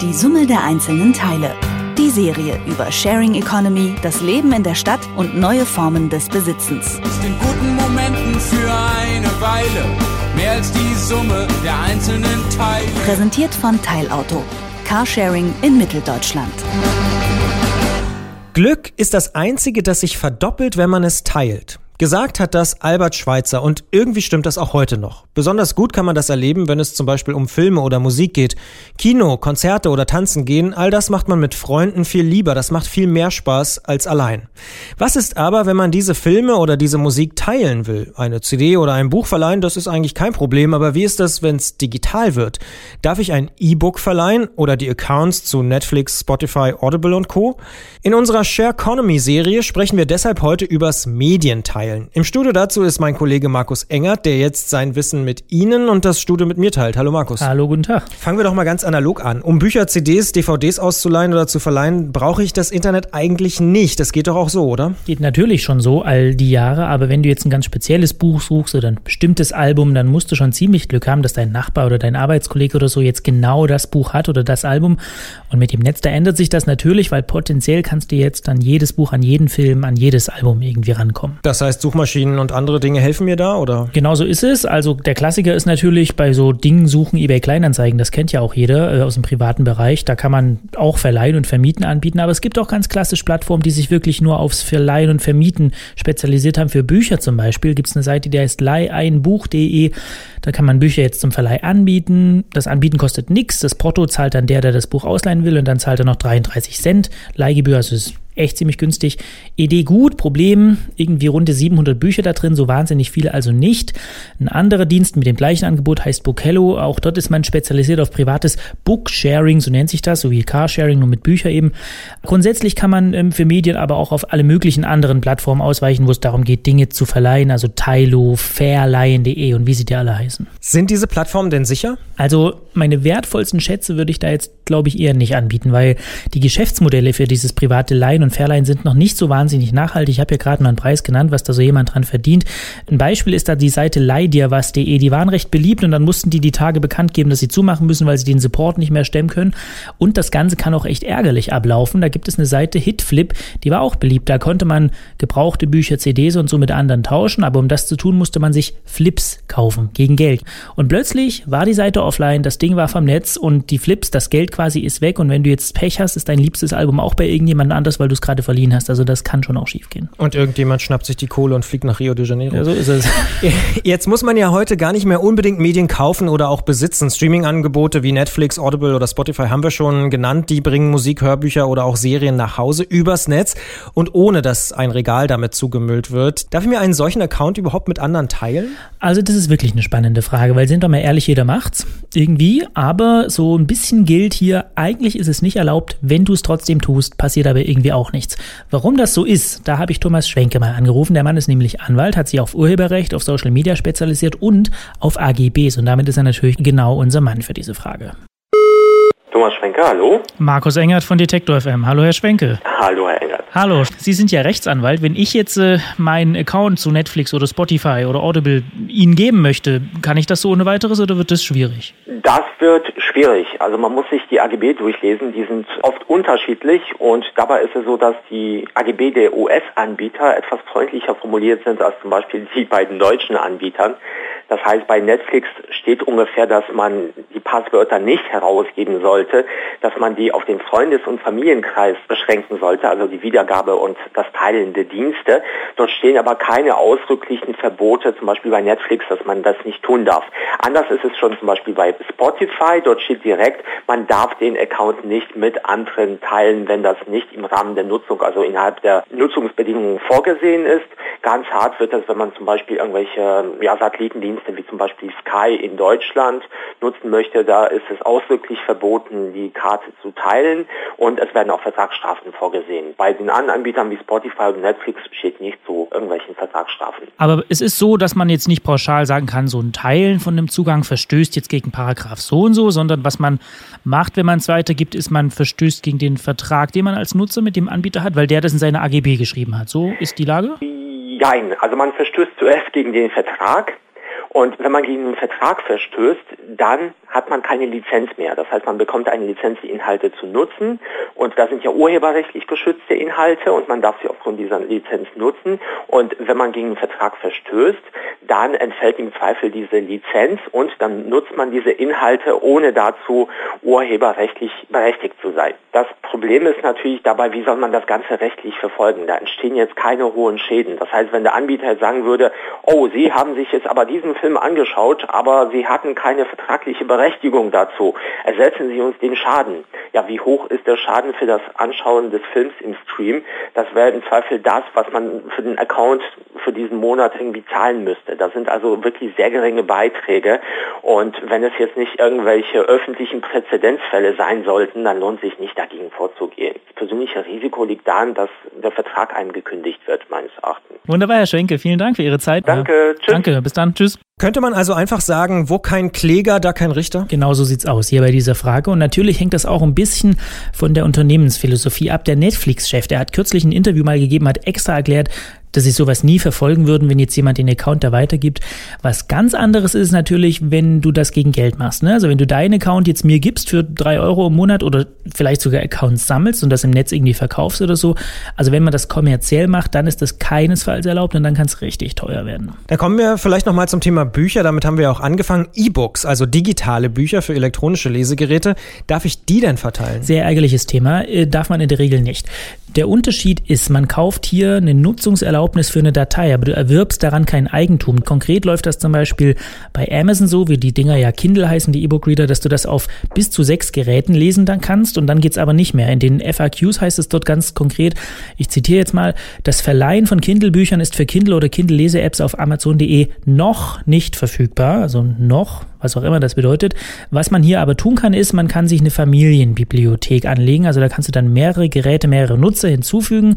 Die Summe der einzelnen Teile. Die Serie über Sharing Economy, das Leben in der Stadt und neue Formen des Besitzens. Ist in guten Momenten für eine Weile mehr als die Summe der einzelnen Teile. Präsentiert von Teilauto. Carsharing in Mitteldeutschland. Glück ist das einzige, das sich verdoppelt, wenn man es teilt. Gesagt hat das Albert Schweitzer und irgendwie stimmt das auch heute noch. Besonders gut kann man das erleben, wenn es zum Beispiel um Filme oder Musik geht. Kino, Konzerte oder Tanzen gehen, all das macht man mit Freunden viel lieber, das macht viel mehr Spaß als allein. Was ist aber, wenn man diese Filme oder diese Musik teilen will? Eine CD oder ein Buch verleihen, das ist eigentlich kein Problem, aber wie ist das, wenn es digital wird? Darf ich ein E-Book verleihen oder die Accounts zu Netflix, Spotify, Audible und Co? In unserer Share Economy Serie sprechen wir deshalb heute übers Medienteilen teilen. Im Studio dazu ist mein Kollege Markus Engert, der jetzt sein Wissen mit Ihnen und das Studio mit mir teilt. Hallo Markus. Hallo, guten Tag. Fangen wir doch mal ganz analog an. Um Bücher, CDs, DVDs auszuleihen oder zu verleihen, brauche ich das Internet eigentlich nicht. Das geht doch auch so, oder? Geht natürlich schon so all die Jahre, aber wenn du jetzt ein ganz spezielles Buch suchst oder ein bestimmtes Album, dann musst du schon ziemlich Glück haben, dass dein Nachbar oder dein Arbeitskollege oder so jetzt genau das Buch hat oder das Album. Und mit dem Netz, da ändert sich das natürlich, weil potenziell kannst du jetzt an jedes Buch, an jeden Film, an jedes Album irgendwie rankommen. Das heißt, Suchmaschinen und andere Dinge helfen mir da, oder? Genau so ist es. Also der Klassiker ist natürlich bei so Dingen suchen, eBay Kleinanzeigen. Das kennt ja auch jeder äh, aus dem privaten Bereich. Da kann man auch Verleihen und Vermieten anbieten. Aber es gibt auch ganz klassisch Plattformen, die sich wirklich nur aufs Verleihen und Vermieten spezialisiert haben. Für Bücher zum Beispiel gibt es eine Seite, die heißt leiheinbuch.de. Da kann man Bücher jetzt zum Verleih anbieten. Das Anbieten kostet nichts. Das Porto zahlt dann der, der das Buch ausleihen will und dann zahlt er noch 33 Cent Leihgebühr. Also ist echt ziemlich günstig. Idee gut, Problem, irgendwie runde 700 Bücher da drin, so wahnsinnig viele also nicht. Ein anderer Dienst mit dem gleichen Angebot heißt Bookello. Auch dort ist man spezialisiert auf privates Booksharing, so nennt sich das, so wie Carsharing, nur mit Büchern eben. Grundsätzlich kann man ähm, für Medien aber auch auf alle möglichen anderen Plattformen ausweichen, wo es darum geht, Dinge zu verleihen, also Tylo, Fairleihen.de und wie sie dir alle heißen. Sind diese Plattformen denn sicher? Also meine wertvollsten Schätze würde ich da jetzt, glaube ich, eher nicht anbieten, weil die Geschäftsmodelle für dieses private Leihen und Fairline sind noch nicht so wahnsinnig nachhaltig. Ich habe ja gerade mal einen Preis genannt, was da so jemand dran verdient. Ein Beispiel ist da die Seite leihdirwas.de. Die waren recht beliebt und dann mussten die die Tage bekannt geben, dass sie zumachen müssen, weil sie den Support nicht mehr stemmen können. Und das Ganze kann auch echt ärgerlich ablaufen. Da gibt es eine Seite Hitflip, die war auch beliebt. Da konnte man gebrauchte Bücher, CDs und so mit anderen tauschen, aber um das zu tun, musste man sich Flips kaufen gegen Geld. Und plötzlich war die Seite offline, das Ding war vom Netz und die Flips, das Geld quasi ist weg. Und wenn du jetzt Pech hast, ist dein liebstes Album auch bei irgendjemand anders, weil du es gerade verliehen hast. Also das kann schon auch schiefgehen. Und irgendjemand schnappt sich die Kohle und fliegt nach Rio de Janeiro. Ja, so ist es. Jetzt muss man ja heute gar nicht mehr unbedingt Medien kaufen oder auch besitzen. Streaming-Angebote wie Netflix, Audible oder Spotify haben wir schon genannt. Die bringen Musik, Hörbücher oder auch Serien nach Hause übers Netz und ohne, dass ein Regal damit zugemüllt wird. Darf ich mir einen solchen Account überhaupt mit anderen teilen? Also das ist wirklich eine spannende Frage, weil sind doch mal ehrlich, jeder macht's irgendwie, aber so ein bisschen gilt hier, eigentlich ist es nicht erlaubt, wenn du es trotzdem tust, passiert aber irgendwie auch nichts. Warum das so ist, da habe ich Thomas Schwenke mal angerufen. Der Mann ist nämlich Anwalt, hat sich auf Urheberrecht, auf Social Media spezialisiert und auf AGBs. Und damit ist er natürlich genau unser Mann für diese Frage. Thomas Schwenke, hallo. Markus Engert von Detektor FM. Hallo, Herr Schwenke. Hallo, Herr Engert. Hallo, Sie sind ja Rechtsanwalt. Wenn ich jetzt äh, meinen Account zu Netflix oder Spotify oder Audible Ihnen geben möchte, kann ich das so ohne weiteres oder wird das schwierig? Das wird schwierig. Also man muss sich die AGB durchlesen. Die sind oft unterschiedlich und dabei ist es so, dass die AGB der US-Anbieter etwas freundlicher formuliert sind als zum Beispiel die beiden deutschen Anbietern. Das heißt, bei Netflix steht ungefähr, dass man die Passwörter nicht herausgeben sollte, dass man die auf den Freundes- und Familienkreis beschränken sollte, also die Wiedergabe und das Teilen der Dienste. Dort stehen aber keine ausdrücklichen Verbote, zum Beispiel bei Netflix, dass man das nicht tun darf. Anders ist es schon zum Beispiel bei Spotify. Dort steht direkt, man darf den Account nicht mit anderen teilen, wenn das nicht im Rahmen der Nutzung, also innerhalb der Nutzungsbedingungen vorgesehen ist. Ganz hart wird das, wenn man zum Beispiel irgendwelche ja, Satellitendienste wie zum Beispiel Sky in Deutschland nutzen möchte. Da ist es ausdrücklich verboten, die Karte zu teilen und es werden auch Vertragsstrafen vorgesehen. Bei den anderen Anbietern wie Spotify und Netflix steht nicht zu irgendwelchen Vertragsstrafen. Aber es ist so, dass man jetzt nicht pauschal sagen kann, so ein Teilen von einem Zugang verstößt jetzt gegen Paragraph so und so, sondern was man macht, wenn man es weitergibt, ist, man verstößt gegen den Vertrag, den man als Nutzer mit dem Anbieter hat, weil der das in seine AGB geschrieben hat. So ist die Lage? Nein, also man verstößt zuerst gegen den Vertrag Und wenn man gegen einen Vertrag verstößt, dann hat man keine Lizenz mehr. Das heißt, man bekommt eine Lizenz, die Inhalte zu nutzen. Und da sind ja urheberrechtlich geschützte Inhalte und man darf sie aufgrund dieser Lizenz nutzen. Und wenn man gegen einen Vertrag verstößt, dann entfällt im Zweifel diese Lizenz und dann nutzt man diese Inhalte, ohne dazu urheberrechtlich berechtigt zu sein. Das Problem ist natürlich dabei, wie soll man das Ganze rechtlich verfolgen? Da entstehen jetzt keine hohen Schäden. Das heißt, wenn der Anbieter sagen würde, oh, Sie haben sich jetzt aber diesen Film angeschaut, aber Sie hatten keine vertragliche Berechtigung dazu, ersetzen Sie uns den Schaden. Ja, wie hoch ist der Schaden für das Anschauen des Films im Stream? Das wäre im Zweifel das, was man für den Account für diesen Monat irgendwie zahlen müsste. Das sind also wirklich sehr geringe Beiträge. Und wenn es jetzt nicht irgendwelche öffentlichen Präzedenzfälle sein sollten, dann lohnt sich nicht dagegen vorzugehen. Das persönliche Risiko liegt darin, dass der Vertrag einem gekündigt wird, meines Erachtens. Wunderbar, Herr Schenke. Vielen Dank für Ihre Zeit. Danke. Tschüss. Danke. Bis dann. Tschüss. Könnte man also einfach sagen, wo kein Kläger, da kein Richter? Genau so sieht's aus hier bei dieser Frage. Und natürlich hängt das auch ein bisschen von der Unternehmensphilosophie ab. Der Netflix-Chef, der hat kürzlich ein Interview mal gegeben, hat extra erklärt, dass sie sowas nie verfolgen würden, wenn jetzt jemand den Account da weitergibt. Was ganz anderes ist natürlich, wenn du das gegen Geld machst. Ne? Also wenn du deinen Account jetzt mir gibst für drei Euro im Monat oder vielleicht sogar Accounts sammelst und das im Netz irgendwie verkaufst oder so. Also wenn man das kommerziell macht, dann ist das keinesfalls erlaubt und dann kann es richtig teuer werden. Da kommen wir vielleicht nochmal zum Thema Bücher. Damit haben wir ja auch angefangen. E-Books, also digitale Bücher für elektronische Lesegeräte. Darf ich die denn verteilen? Sehr ärgerliches Thema. Äh, darf man in der Regel nicht. Der Unterschied ist, man kauft hier eine Nutzungserlaubnis für eine Datei, aber du erwirbst daran kein Eigentum. Konkret läuft das zum Beispiel bei Amazon so, wie die Dinger ja Kindle heißen, die E-Book-Reader, dass du das auf bis zu sechs Geräten lesen dann kannst und dann geht's aber nicht mehr. In den FAQs heißt es dort ganz konkret, ich zitiere jetzt mal, das Verleihen von Kindle-Büchern ist für Kindle oder Kindle-Lese-Apps auf Amazon.de noch nicht verfügbar, also noch, was auch immer das bedeutet. Was man hier aber tun kann, ist, man kann sich eine Familienbibliothek anlegen, also da kannst du dann mehrere Geräte, mehrere Nutzer hinzufügen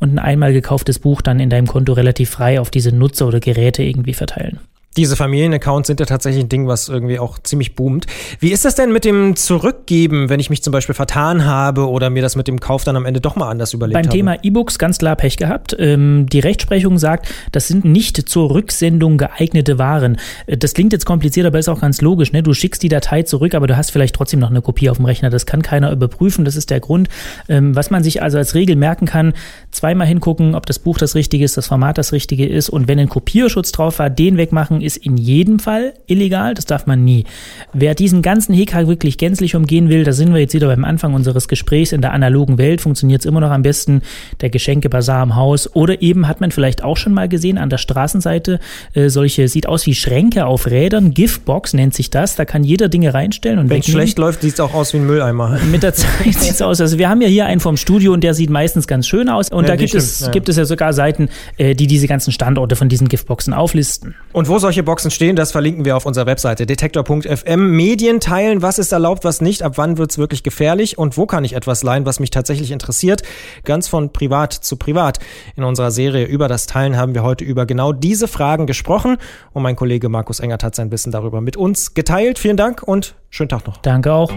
und ein einmal gekauftes Buch dann in deinem Konto relativ frei auf diese Nutzer oder Geräte irgendwie verteilen. Diese Familienaccounts sind ja tatsächlich ein Ding, was irgendwie auch ziemlich boomt. Wie ist das denn mit dem Zurückgeben, wenn ich mich zum Beispiel vertan habe oder mir das mit dem Kauf dann am Ende doch mal anders überlegt Beim habe? Thema E-Books ganz klar Pech gehabt. Ähm, die Rechtsprechung sagt, das sind nicht zur Rücksendung geeignete Waren. Äh, das klingt jetzt kompliziert, aber ist auch ganz logisch. Ne? Du schickst die Datei zurück, aber du hast vielleicht trotzdem noch eine Kopie auf dem Rechner. Das kann keiner überprüfen. Das ist der Grund. Ähm, was man sich also als Regel merken kann, zweimal hingucken, ob das Buch das Richtige ist, das Format das Richtige ist und wenn ein Kopierschutz drauf war, den wegmachen, ist in jedem Fall illegal, das darf man nie. Wer diesen ganzen Hickhack wirklich gänzlich umgehen will, da sind wir jetzt wieder beim Anfang unseres Gesprächs, in der analogen Welt funktioniert es immer noch am besten, der Geschenkebazar am Haus oder eben hat man vielleicht auch schon mal gesehen an der Straßenseite, äh, solche, sieht aus wie Schränke auf Rädern, Giftbox nennt sich das, da kann jeder Dinge reinstellen und Wenn es schlecht läuft, sieht es auch aus wie ein Mülleimer. Mit der Zeit sieht es aus, also wir haben ja hier einen vom Studio und der sieht meistens ganz schön aus und Ja, da gibt es, stimmt, ja. gibt es ja sogar Seiten, äh, die diese ganzen Standorte von diesen Giftboxen auflisten. Und wo solche Boxen stehen, das verlinken wir auf unserer Webseite detektor.fm. Medien teilen, was ist erlaubt, was nicht, ab wann wird's wirklich gefährlich und wo kann ich etwas leihen, was mich tatsächlich interessiert. Ganz von privat zu privat. In unserer Serie über das Teilen haben wir heute über genau diese Fragen gesprochen und mein Kollege Markus Engert hat sein Wissen darüber mit uns geteilt. Vielen Dank und schönen Tag noch. Danke auch.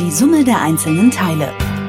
Die Summe der einzelnen Teile.